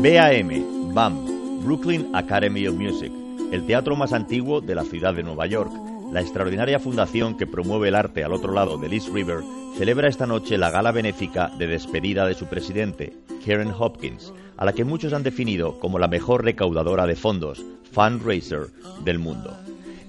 BAM, BAM, Brooklyn Academy of Music, el teatro más antiguo de la ciudad de Nueva York, la extraordinaria fundación que promueve el arte al otro lado del East River, celebra esta noche la gala benéfica de despedida de su presidente, Karen Hopkins, a la que muchos han definido como la mejor recaudadora de fondos, fundraiser, del mundo.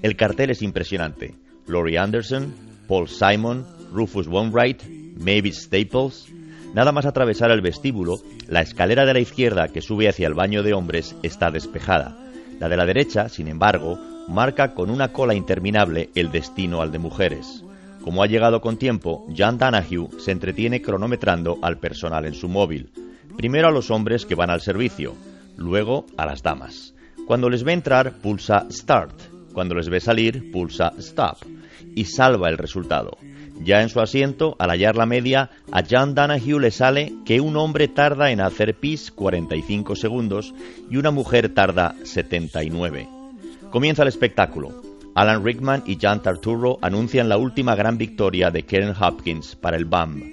El cartel es impresionante. Laurie Anderson, Paul Simon, Rufus Wainwright, Mavis Staples. Nada más atravesar el vestíbulo, la escalera de la izquierda que sube hacia el baño de hombres está despejada. La de la derecha, sin embargo, marca con una cola interminable el destino al de mujeres. Como ha llegado con tiempo, John Danahue se entretiene cronometrando al personal en su móvil. Primero a los hombres que van al servicio, luego a las damas. Cuando les ve entrar, pulsa Start. Cuando les ve salir, pulsa Stop. Y salva el resultado. Ya en su asiento, al hallar la media, a John Danahue le sale que un hombre tarda en hacer pis 45 segundos y una mujer tarda 79. Comienza el espectáculo. Alan Rickman y John Tarturo anuncian la última gran victoria de Karen Hopkins para el BAM.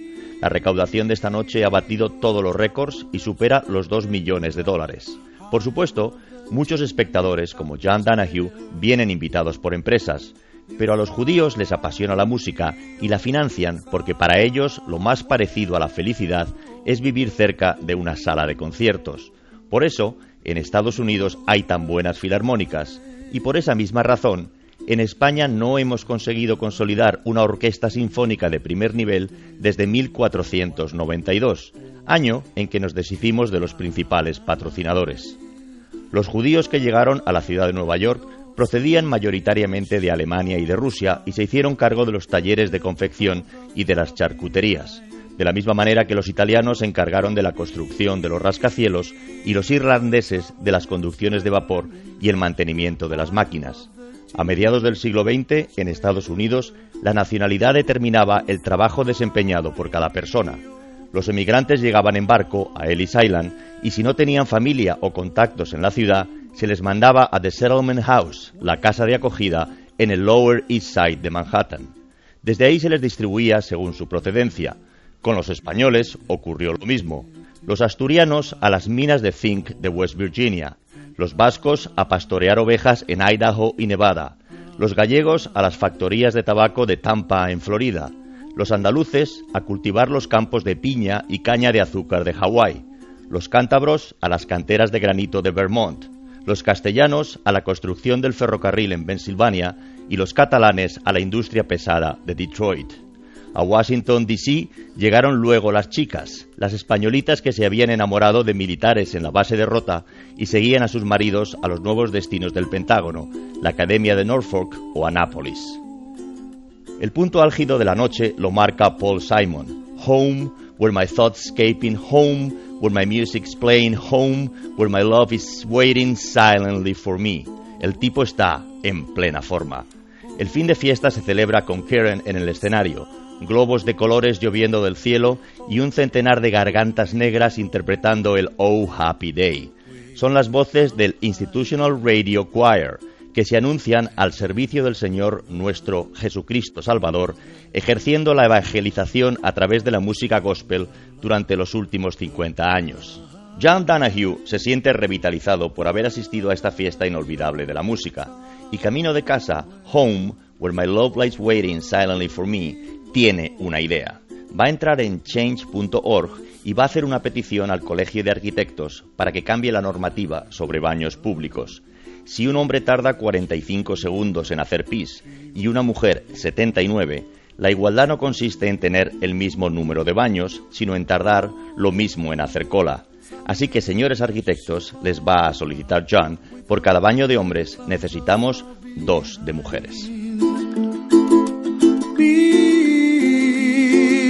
La recaudación de esta noche ha batido todos los récords y supera los 2 millones de dólares. Por supuesto, muchos espectadores, como John Danahue, vienen invitados por empresas, pero a los judíos les apasiona la música y la financian porque para ellos lo más parecido a la felicidad es vivir cerca de una sala de conciertos. Por eso, en Estados Unidos hay tan buenas filarmónicas y por esa misma razón, en España no hemos conseguido consolidar una orquesta sinfónica de primer nivel desde 1492, año en que nos deshicimos de los principales patrocinadores. Los judíos que llegaron a la ciudad de Nueva York procedían mayoritariamente de Alemania y de Rusia y se hicieron cargo de los talleres de confección y de las charcuterías, de la misma manera que los italianos se encargaron de la construcción de los rascacielos y los irlandeses de las conducciones de vapor y el mantenimiento de las máquinas. A mediados del siglo XX, en Estados Unidos, la nacionalidad determinaba el trabajo desempeñado por cada persona. Los emigrantes llegaban en barco a Ellis Island y si no tenían familia o contactos en la ciudad, se les mandaba a The Settlement House, la casa de acogida en el Lower East Side de Manhattan. Desde ahí se les distribuía según su procedencia. Con los españoles ocurrió lo mismo. Los asturianos a las minas de zinc de West Virginia, los vascos a pastorear ovejas en Idaho y Nevada, los gallegos a las factorías de tabaco de Tampa en Florida, los andaluces a cultivar los campos de piña y caña de azúcar de Hawái, los cántabros a las canteras de granito de Vermont, los castellanos a la construcción del ferrocarril en Pensilvania y los catalanes a la industria pesada de Detroit. A Washington, D.C. llegaron luego las chicas, las españolitas que se habían enamorado de militares en la base de Rota y seguían a sus maridos a los nuevos destinos del Pentágono, la Academia de Norfolk o Annapolis. El punto álgido de la noche lo marca Paul Simon. Home, where my thoughts escaping, home, where my music's playing, home, where my love is waiting silently for me. El tipo está en plena forma. El fin de fiesta se celebra con Karen en el escenario, globos de colores lloviendo del cielo y un centenar de gargantas negras interpretando el Oh Happy Day. Son las voces del Institutional Radio Choir, que se anuncian al servicio del Señor nuestro Jesucristo Salvador, ejerciendo la evangelización a través de la música gospel durante los últimos 50 años. John Danahue se siente revitalizado por haber asistido a esta fiesta inolvidable de la música, y camino de casa, Home, Where My Love Lies Waiting Silently for Me, tiene una idea. Va a entrar en change.org y va a hacer una petición al Colegio de Arquitectos para que cambie la normativa sobre baños públicos. Si un hombre tarda 45 segundos en hacer pis y una mujer 79, la igualdad no consiste en tener el mismo número de baños, sino en tardar lo mismo en hacer cola. Así que, señores arquitectos, les va a solicitar John, por cada baño de hombres necesitamos dos de mujeres.